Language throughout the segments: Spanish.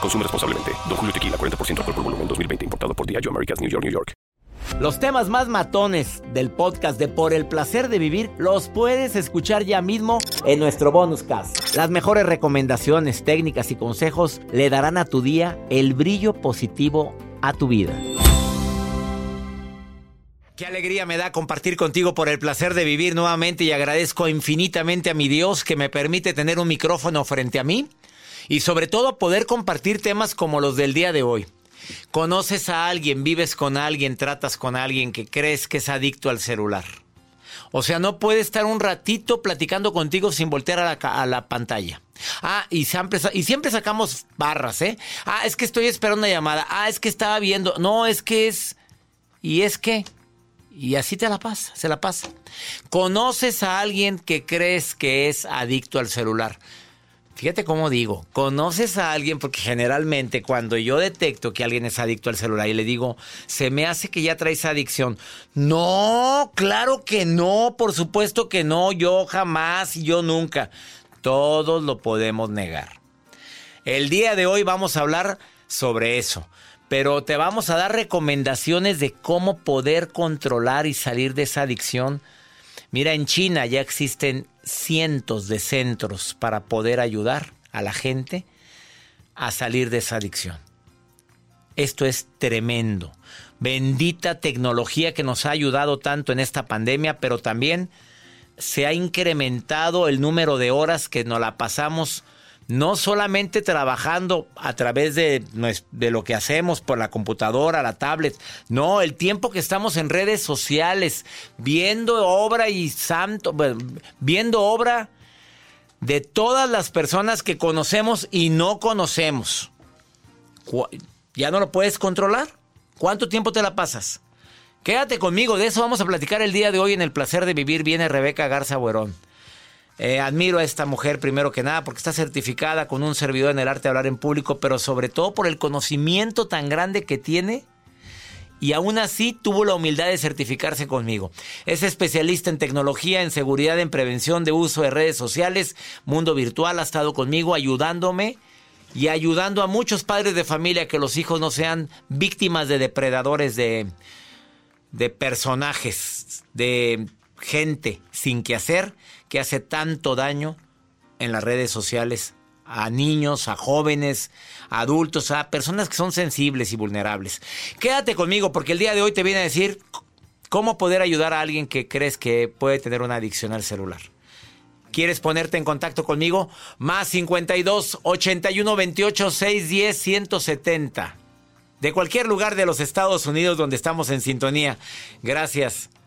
Consume responsablemente. Don Julio Tequila, 40% alcohol por volumen, 2020. Importado por Diageo Americas, New York, New York. Los temas más matones del podcast de Por el Placer de Vivir los puedes escuchar ya mismo en nuestro bonus cast. Las mejores recomendaciones, técnicas y consejos le darán a tu día el brillo positivo a tu vida. Qué alegría me da compartir contigo por el placer de vivir nuevamente y agradezco infinitamente a mi Dios que me permite tener un micrófono frente a mí y sobre todo poder compartir temas como los del día de hoy. Conoces a alguien, vives con alguien, tratas con alguien que crees que es adicto al celular. O sea, no puede estar un ratito platicando contigo sin voltear a la, pantalla. Ah, y siempre, y siempre sacamos barras, ¿eh? Ah, es que estoy esperando una llamada. Ah, es que estaba viendo. No, es que es... Y es que... Y así te la pasa, se la pasa. Conoces a alguien que crees que es adicto al celular. Fíjate cómo digo, conoces a alguien porque generalmente cuando yo detecto que alguien es adicto al celular y le digo, se me hace que ya traes adicción. No, claro que no, por supuesto que no, yo jamás y yo nunca. Todos lo podemos negar. El día de hoy vamos a hablar sobre eso, pero te vamos a dar recomendaciones de cómo poder controlar y salir de esa adicción. Mira, en China ya existen cientos de centros para poder ayudar a la gente a salir de esa adicción. Esto es tremendo. Bendita tecnología que nos ha ayudado tanto en esta pandemia, pero también se ha incrementado el número de horas que nos la pasamos no solamente trabajando a través de, de, lo que hacemos por la computadora, la tablet, no, el tiempo que estamos en redes sociales, viendo obra y santo, viendo obra de todas las personas que conocemos y no conocemos. ¿Ya no lo puedes controlar? ¿Cuánto tiempo te la pasas? Quédate conmigo, de eso vamos a platicar el día de hoy en El Placer de Vivir. Viene Rebeca Garza Buerón. Eh, admiro a esta mujer primero que nada porque está certificada con un servidor en el arte de hablar en público, pero sobre todo por el conocimiento tan grande que tiene y aún así tuvo la humildad de certificarse conmigo. Es especialista en tecnología, en seguridad, en prevención de uso de redes sociales, mundo virtual, ha estado conmigo ayudándome y ayudando a muchos padres de familia que los hijos no sean víctimas de depredadores de, de personajes, de gente sin que hacer que hace tanto daño en las redes sociales a niños, a jóvenes, a adultos, a personas que son sensibles y vulnerables. Quédate conmigo porque el día de hoy te viene a decir cómo poder ayudar a alguien que crees que puede tener una adicción al celular. ¿Quieres ponerte en contacto conmigo? Más 52 81 28 610 170. De cualquier lugar de los Estados Unidos donde estamos en sintonía. Gracias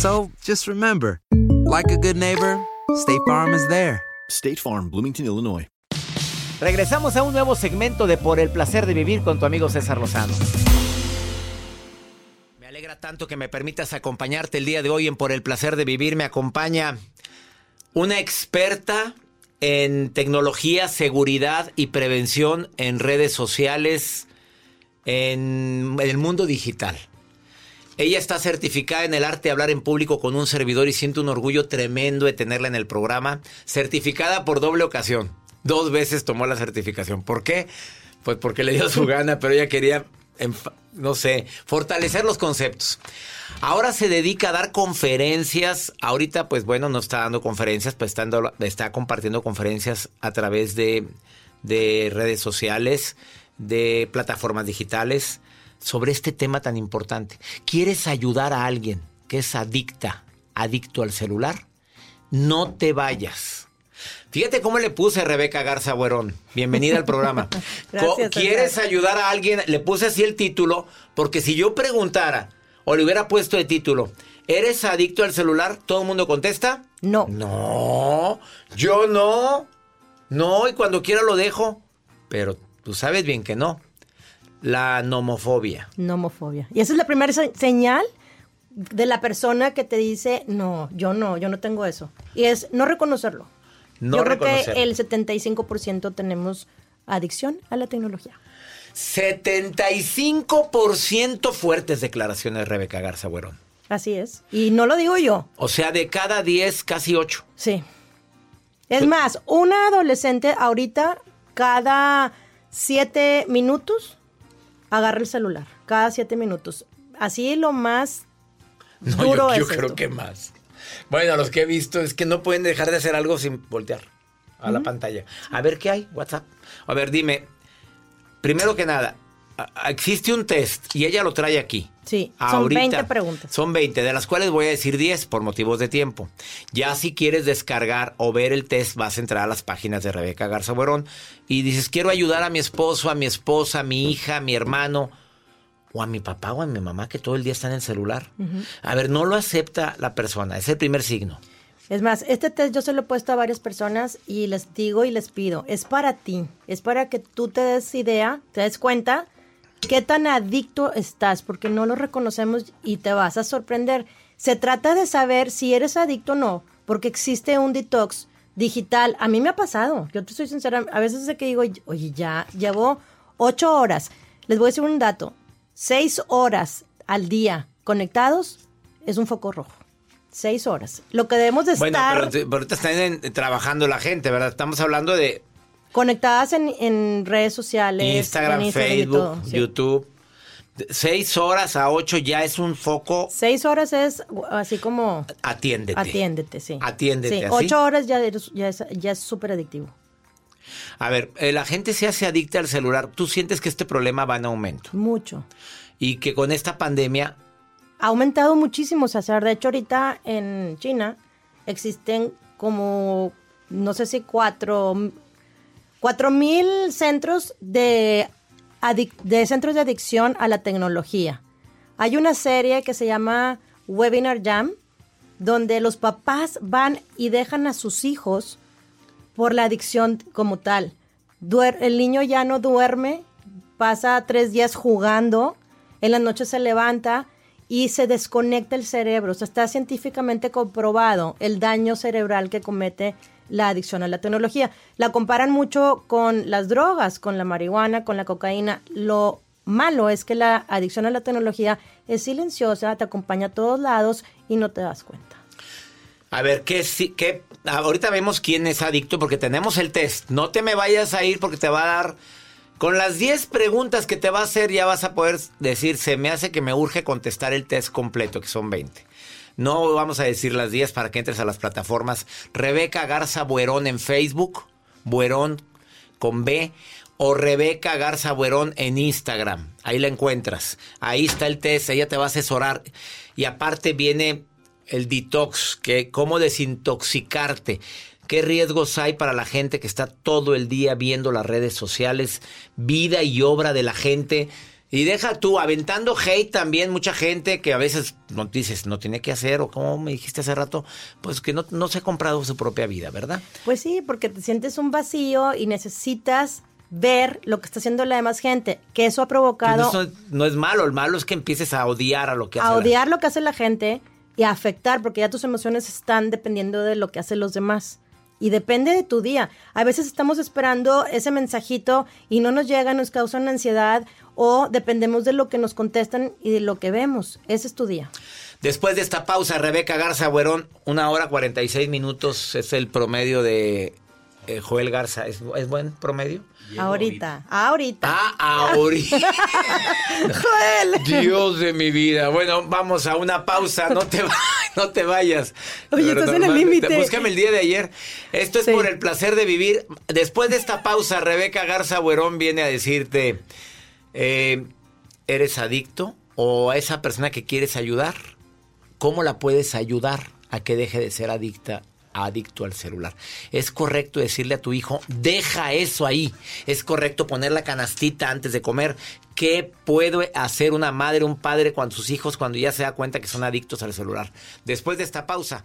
So just remember, Like a good neighbor, State Farm is there. State Farm, Bloomington, Illinois. Regresamos a un nuevo segmento de Por el placer de vivir con tu amigo César Lozano. Me alegra tanto que me permitas acompañarte el día de hoy en Por el placer de vivir. Me acompaña una experta en tecnología, seguridad y prevención en redes sociales, en el mundo digital. Ella está certificada en el arte de hablar en público con un servidor y siento un orgullo tremendo de tenerla en el programa. Certificada por doble ocasión. Dos veces tomó la certificación. ¿Por qué? Pues porque le dio su gana, pero ella quería, no sé, fortalecer los conceptos. Ahora se dedica a dar conferencias. Ahorita, pues bueno, no está dando conferencias, pues está, dando- está compartiendo conferencias a través de, de redes sociales, de plataformas digitales, sobre este tema tan importante. ¿Quieres ayudar a alguien que es adicta, adicto al celular? No te vayas. Fíjate cómo le puse a Rebeca Garza Buerón. Bienvenida al programa. Gracias, ¿Quieres ayudar a alguien? Le puse así el título, porque si yo preguntara o le hubiera puesto el título, ¿eres adicto al celular? ¿Todo el mundo contesta? No. No, yo no. No, y cuando quiera lo dejo. Pero tú sabes bien que no. La nomofobia. Nomofobia. Y esa es la primera se- señal de la persona que te dice, no, yo no, yo no tengo eso. Y es no reconocerlo. No yo creo reconocerlo. que el 75% tenemos adicción a la tecnología. 75% fuertes declaraciones de Rebeca Garza Buerón. Así es. Y no lo digo yo. O sea, de cada 10, casi 8. Sí. Es más, una adolescente ahorita, cada siete minutos, agarra el celular. Cada siete minutos. Así lo más No, duro yo, yo es creo esto. que más. Bueno, los que he visto es que no pueden dejar de hacer algo sin voltear a la pantalla. A ver qué hay, WhatsApp. A ver, dime, primero que nada, existe un test y ella lo trae aquí. Sí, son 20 preguntas. Son 20, de las cuales voy a decir 10 por motivos de tiempo. Ya si quieres descargar o ver el test, vas a entrar a las páginas de Rebeca Garza Buerón y dices, quiero ayudar a mi esposo, a mi esposa, a mi hija, a mi hermano, o a mi papá o a mi mamá que todo el día está en el celular. A ver, no lo acepta la persona, es el primer signo. Es más, este test yo se lo he puesto a varias personas y les digo y les pido, es para ti, es para que tú te des idea, te des cuenta qué tan adicto estás, porque no lo reconocemos y te vas a sorprender. Se trata de saber si eres adicto o no, porque existe un detox digital. A mí me ha pasado, yo te soy sincera, a veces es que digo, oye, ya llevo ocho horas. Les voy a decir un dato, seis horas al día conectados es un foco rojo. Seis horas. Lo que debemos de Bueno, estar pero, ahorita están en- trabajando la gente, ¿verdad? Estamos hablando de conectadas en, en redes sociales, Instagram, en Facebook, todo. YouTube. Seis horas a ocho ya es un foco, Seis horas es así como atiéndete. atiéndete, sí. Atiéndete, Sí, ¿así? ocho horas ya, eres- ya es ya es súper adictivo. A ver, eh, la gente se hace adicta al celular. ¿Tú sientes que este problema va en aumento? Mucho. Y que con esta pandemia, Ha aumentado muchísimo, César. De hecho, ahorita en China existen como, no sé si cuatro, cuatro mil centros de, centros de adicción a la tecnología. Hay una serie que se llama Webinar Jam, donde los papás van y dejan a sus hijos por la adicción como tal. El niño ya no duerme, pasa tres días jugando, en la noche se levanta y se desconecta el cerebro. Está científicamente comprobado el daño cerebral que comete la adicción a la tecnología. La comparan mucho con las drogas, con la marihuana, con la cocaína. Lo malo es que la adicción a la tecnología es silenciosa, te acompaña a todos lados y no te das cuenta. a ver, ¿qué, qué, ahorita vemos quién es adicto porque tenemos el test. No te me vayas a ir porque te va a dar, con las 10 preguntas que te va a hacer ya vas a poder decir, se me hace que me urge contestar el test completo, que son 20. No vamos a decir las 10 para que entres a las plataformas. Rebeca Garza Buerón en Facebook, Buerón con B, o Rebeca Garza Buerón en Instagram. Ahí la encuentras. Ahí está el test, ella te va a asesorar. Y aparte viene el detox, que cómo desintoxicarte. ¿Qué riesgos hay para la gente que está todo el día viendo las redes sociales, vida y obra de la gente Y deja tú, aventando hate también, mucha gente que a veces no dices, no tiene que hacer, o como me dijiste hace rato, pues que no, no se ha comprado su propia vida, ¿verdad? Pues sí, porque te sientes un vacío y necesitas ver lo que está haciendo la demás gente, que eso ha provocado Pues eso no es malo, el malo es que empieces a odiar a lo que hace a la- odiar lo que hace la gente y a afectar, porque ya tus emociones están dependiendo de lo que hacen los demás. Y depende de tu día. A veces estamos esperando ese mensajito y no nos llega, nos causa una ansiedad o dependemos de lo que nos contestan y de lo que vemos. Ese es tu día. Después de esta pausa, Rebeca Garza Buerón, una hora 46 minutos es el promedio de eh, Joel Garza. ¿Es, es buen promedio? ahorita, ahorita. Ah, ahorita. Joel. Dios de mi vida. Bueno, vamos a una pausa. No te, va- no te vayas. Oye, Pero estás en el límite. Búscame el día de ayer. Esto es Sí. por el placer de vivir. Después de esta pausa, Rebeca Garza Buerón viene a decirte: eh, ¿eres adicto? ¿O a esa persona que quieres ayudar? ¿Cómo la puedes ayudar a que deje de ser adicta? adicto al celular. Es correcto decirle a tu hijo, deja eso ahí. Es correcto poner la canastita antes de comer. ¿Qué puede hacer una madre, un padre con sus hijos cuando ya se da cuenta que son adictos al celular? Después de esta pausa,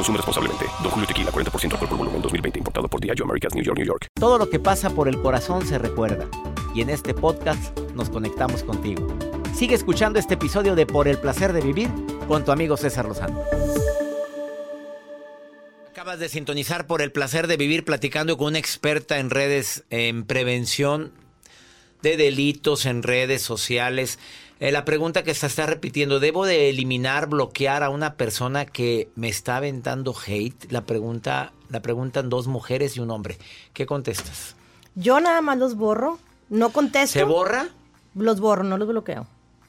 Consume responsablemente. Don Julio Tequila, 40% alcohol por volumen, 2020. Importado por Diageo Americas, New York, New York. Todo lo que pasa por el corazón se recuerda. Y en este podcast nos conectamos contigo. Sigue escuchando este episodio de Por el placer de vivir con tu amigo César Lozano. Acabas de sintonizar por el placer de vivir platicando con una experta en redes en prevención de delitos en redes sociales. Eh, la pregunta que se está repitiendo, ¿debo de eliminar, bloquear a una persona que me está aventando hate? La pregunta, la preguntan dos mujeres y un hombre. ¿Qué contestas? Yo nada más los borro, no contesto. ¿Se borra? Los borro, no los bloqueo.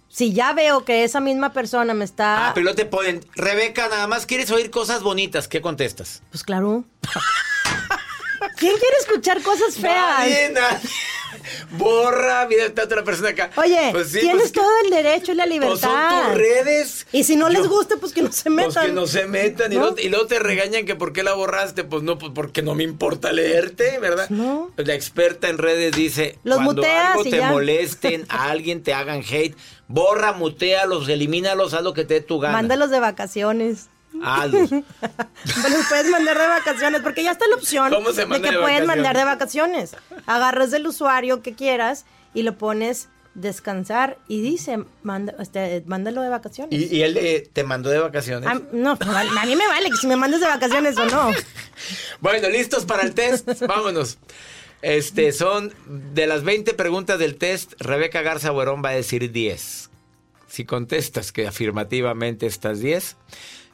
Si ya veo que esa misma persona me está... Ah, pero no te ponen. Rebeca, nada más quieres oír cosas bonitas. ¿Qué contestas? Pues claro. ¿Quién quiere escuchar cosas feas? Nadie, nadie. Borra, mira, está otra persona acá. Oye, Pues sí, tienes pues que- todo el derecho y la pues libertad. son tus redes. Y si no les gusta, pues que no se metan. Pues que no se metan. Y, luego, y luego te regañan que por qué la borraste. Pues no, pues porque no me importa leerte, ¿verdad? No. La experta en redes dice: Los cuando muteas algo te ya. molesten, a alguien te hagan hate, borra, mutealos, elimínalos, haz lo que te dé tu gana. Mándalos de vacaciones. Hazlos. Pero los puedes mandar de vacaciones porque ya está la opción ¿Cómo se de que de puedes mandar de vacaciones. Agarras del usuario que quieras y lo pones descansar y dice, manda, este, mándalo de vacaciones. ¿Y, y él eh, te mandó de vacaciones? Ah, no, vale- a mí me vale que si me mandas de vacaciones o no. Bueno, listos para el test. Vámonos. Este, son de las 20 preguntas del test, Rebeca Garza Buerón va a decir 10. Si contestas que afirmativamente estás 10,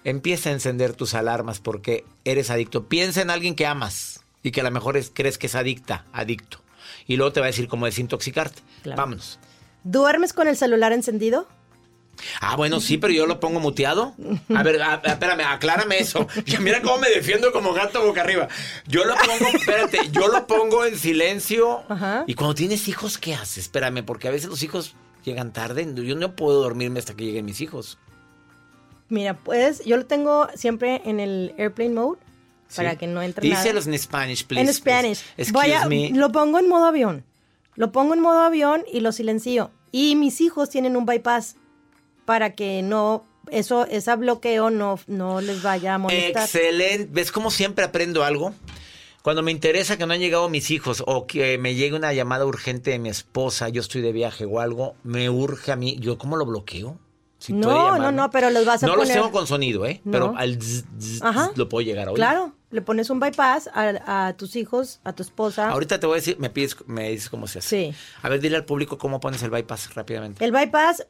empieza a encender tus alarmas porque eres adicto. Piensa en alguien que amas y que a lo mejor es- crees que es adicta, adicto. Y luego te va a decir cómo desintoxicarte. Claro. Vámonos. ¿Duermes con el celular encendido? Ah, bueno, sí, pero yo lo pongo muteado. A ver, a- a- espérame, aclárame eso. Ya mira cómo me defiendo como gato boca arriba. Yo lo pongo, espérate, yo lo pongo en silencio. Ajá. Y cuando tienes hijos, ¿qué haces? Espérame, porque a veces los hijos llegan tarde. Yo no puedo dormirme hasta que lleguen mis hijos. Mira, puedes, yo lo tengo siempre en el airplane mode para que no entre nada. Díselos en Spanish, please. en Spanish. please. Voy Excuse a- me. Lo pongo en modo avión. Lo pongo en modo avión y lo silencio. Y mis hijos tienen un bypass para que no, eso, ese bloqueo no, no les vaya a molestar. Excelente. ¿Ves cómo siempre aprendo algo? Cuando me interesa que no han llegado mis hijos o que me llegue una llamada urgente de mi esposa, yo estoy de viaje o algo, me urge a mí. ¿Yo cómo lo bloqueo? No, no, no, pero los vas a No los poner- tengo con sonido, ¿eh? No. Pero al zzz, zzz, Ajá. lo puedo llegar a oír. Claro, le pones un bypass a, a tus hijos, a tu esposa. Ahorita te voy a decir, me pides, me dices cómo se hace. Sí. A ver, dile al público cómo pones el bypass rápidamente. El bypass,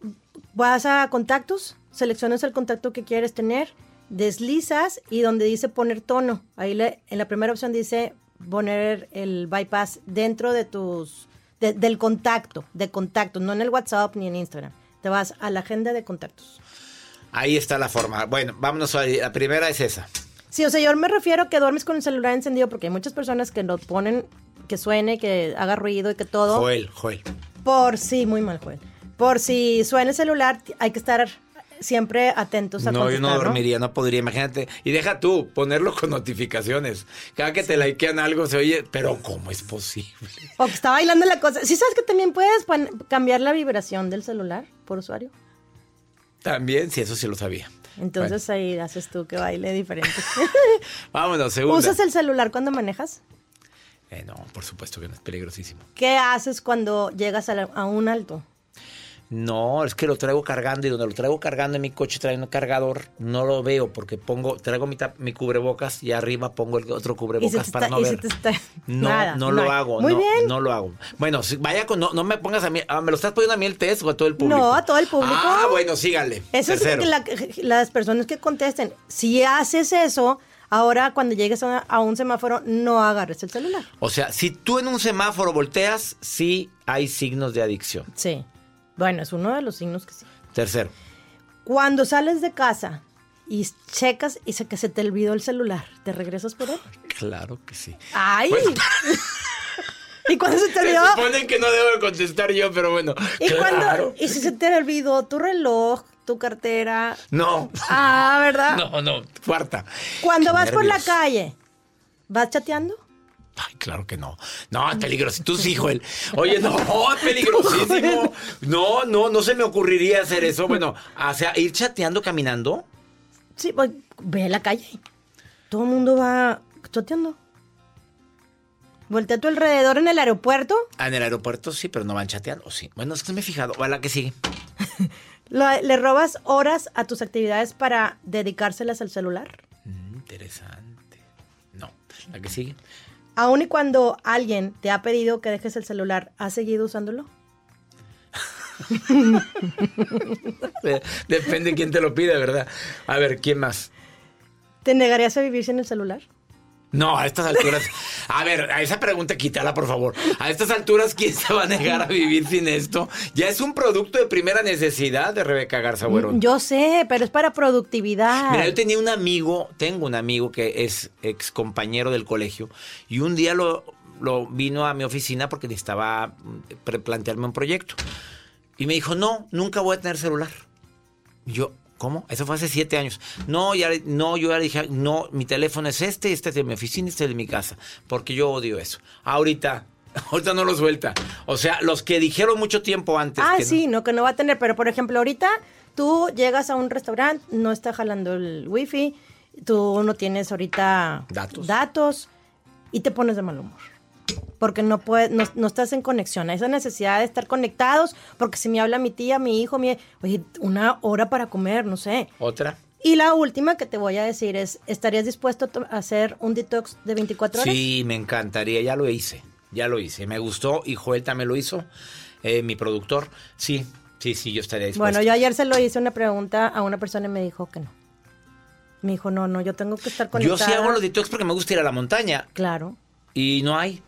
vas a contactos, seleccionas el contacto que quieres tener, deslizas y donde dice poner tono, ahí le- en la primera opción dice poner el bypass dentro de tus, de- del contacto, de contactos, no en el WhatsApp ni en Instagram. Te vas a la agenda de contactos. Ahí está la forma. Bueno, vámonos a la primera es esa. Sí, o sea, yo me refiero a que duermes con el celular encendido porque hay muchas personas que lo ponen, que suene, que haga ruido y que todo. Joel, Joel. Por sí, muy mal, Joel. Por si suena el celular, hay que estar siempre atentos a No, yo no dormiría, no podría, imagínate. Y deja tú, ponerlo con notificaciones. Cada que te likean algo se oye, pero ¿cómo es posible? O que está bailando la cosa. ¿Sí sabes que también puedes cambiar la vibración del celular por usuario? También, sí, eso sí lo sabía. Entonces ahí haces tú que baile diferente. Vámonos, segunda. ¿Usas el celular cuando manejas? Eh, no, por supuesto que no, es peligrosísimo. ¿Qué haces cuando llegas a, la- a un alto? No, es que lo traigo cargando y donde lo traigo cargando en mi coche trae un cargador, no lo veo porque pongo, traigo mi, tap- mi cubrebocas y arriba pongo el otro cubrebocas para está- no ver. está- No, nada, no lo hago. Muy no, bien. No lo hago. Bueno, si- vaya con, no, no me pongas a mí, ah, ¿me lo estás poniendo a mí el test o a todo el público? No, a todo el público. Ah, bueno, síganle. Eso Tercero. es que la- las personas que contesten. Si haces eso, ahora cuando llegues a un semáforo, no agarres el celular. O sea, si tú en un semáforo volteas, sí hay signos de adicción. Sí. Bueno, es uno de los signos que sí. Tercero. Cuando sales de casa y checas y se, que se te olvidó el celular, ¿te regresas por él? Claro que sí. ¡Ay! Bueno. ¿Y cuando se te Se olvidó? supone que no debo de contestar yo, pero bueno. ¿Y, claro. cuando, ¿Y si se te olvidó tu reloj, tu cartera? No. Ah, ¿verdad? No, no. Cuarta. Cuando Qué vas por la calle, ¿vas chateando? Ay, claro que no. No, es peligroso. Tú sí, Joel. Oye, no, es peligrosísimo. No, no, no se me ocurriría hacer eso. Bueno, o sea, ir chateando, caminando. Sí, pues, ve a la calle. Todo el mundo va chateando. Voltea a tu alrededor en el aeropuerto. Ah, en el aeropuerto sí, pero no van chateando. ¿o sí? Bueno, es que me he fijado. Va la que sigue. le robas horas a tus actividades para dedicárselas al celular. Mm, interesante. No, la que sigue. Aun y cuando alguien te ha pedido que dejes el celular, ¿has seguido usándolo? Eh, Depende de quién te lo pide, ¿verdad? A ver, ¿quién más? ¿Te negarías a vivir sin el celular? No, a estas alturas. A ver, a esa pregunta quítala, por favor. A estas alturas, ¿quién se va a negar a vivir sin esto? Ya es un producto de primera necesidad de Rebeca Garza Buerón. Yo sé, pero es para productividad. Mira, yo tenía un amigo, tengo un amigo que es ex compañero del colegio, y un día lo, lo vino a mi oficina porque necesitaba mm, plantearme un proyecto. Y me dijo, no, nunca voy a tener celular. Y yo, ¿cómo? Eso fue hace siete años. No, ya, no, yo ya dije, no, mi teléfono es este, este es de mi oficina, este es de mi casa, porque yo odio eso. Ahorita, ahorita no lo suelta. O sea, los que dijeron mucho tiempo antes. Ah, que no- sí, no, que no va a tener. Pero, por ejemplo, ahorita tú llegas a un restaurante, no está jalando el wifi, tú no tienes ahorita Datos. datos y te pones de mal humor. Porque no, puedes, no, no estás en conexión. Hay esa necesidad de estar conectados, porque si me habla mi tía, mi hijo, mi... Oye, una hora para comer, no sé. Otra. Y la última que te voy a decir es, ¿estarías dispuesto a hacer un detox de 24 horas? Sí, me encantaría, ya lo hice, ya lo hice, me gustó y Joel también lo hizo, eh, mi productor. Sí, sí, sí, yo estaría dispuesto. Bueno, yo ayer se lo hice una pregunta a una persona y me dijo que no. Me dijo, no, no, yo tengo que estar Yo conectada. sí hago los detox porque me gusta ir a la montaña Claro. y no hay.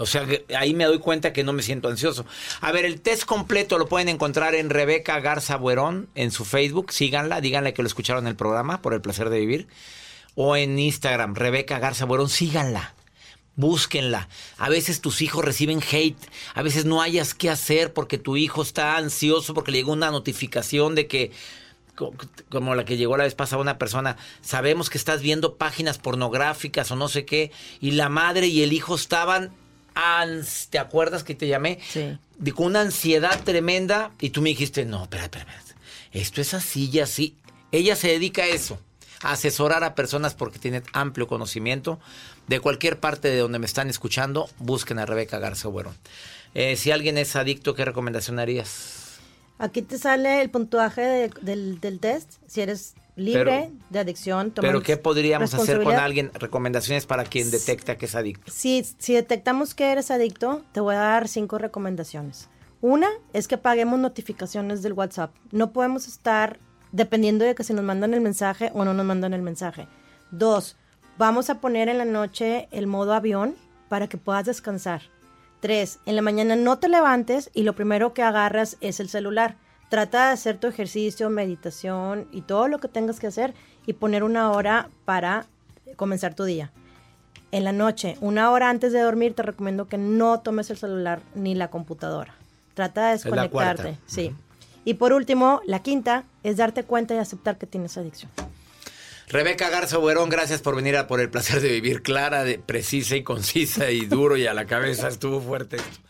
O sea, ahí me doy cuenta que no me siento ansioso. A ver, el test completo lo pueden encontrar en Rebeca Garza Buerón en su Facebook. Síganla, díganle que lo escucharon en el programa por el placer de vivir. O en Instagram, Rebeca Garza Buerón, síganla. Búsquenla. A veces tus hijos reciben hate. A veces no hayas qué hacer porque tu hijo está ansioso porque le llegó una notificación de que co- como la que llegó la vez pasada una persona, sabemos que estás viendo páginas pornográficas o no sé qué, y la madre y el hijo estaban, ans- ¿te acuerdas que te llamé? Sí. De- con una ansiedad tremenda, y tú me dijiste, no, espera, espera, espera, esto es así y así. Ella se dedica a eso, a asesorar a personas porque tiene amplio conocimiento. De cualquier parte de donde me están escuchando, busquen a Rebeca Garza Buerón. Eh, si alguien es adicto, ¿qué recomendación harías? Aquí te sale el puntuaje de- del, del test, si eres libre Pero- de adicción. Pero ¿qué podríamos hacer con alguien? Recomendaciones para quien detecta que es adicto. Si, si detectamos que eres adicto, te voy a dar cinco recomendaciones. Una es que paguemos notificaciones del WhatsApp. No podemos estar dependiendo de que si nos mandan el mensaje o no nos mandan el mensaje. Dos, vamos a poner en la noche el modo avión para que puedas descansar. Tres, en la mañana no te levantes y lo primero que agarras es el celular. Trata de hacer tu ejercicio, meditación y todo lo que tengas que hacer y poner una hora para comenzar tu día. En la noche, una hora antes de dormir, te recomiendo que no tomes el celular ni la computadora. Trata de desconectarte. Sí. Y por último, la quinta es darte cuenta y aceptar que tienes adicción. Rebeca Garza Buerón, gracias por venir a por el placer de vivir clara, de, precisa y concisa y duro y a la cabeza. Estuvo fuerte esto.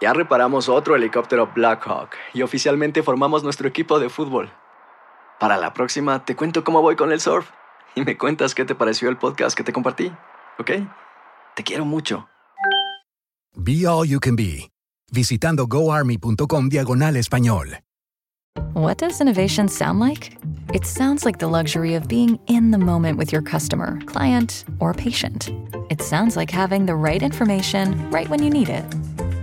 Ya reparamos otro helicóptero Blackhawk y oficialmente formamos nuestro equipo de fútbol. Para la próxima te cuento cómo voy con el surf y me cuentas qué te pareció el podcast que te compartí, ¿ok? Te quiero mucho. Be All You Can Be, visitando goarmy.com diagonal español. What does innovation sound like? It sounds like the luxury of being in the moment with your customer, client, or patient. It sounds like having the right information right when you need it.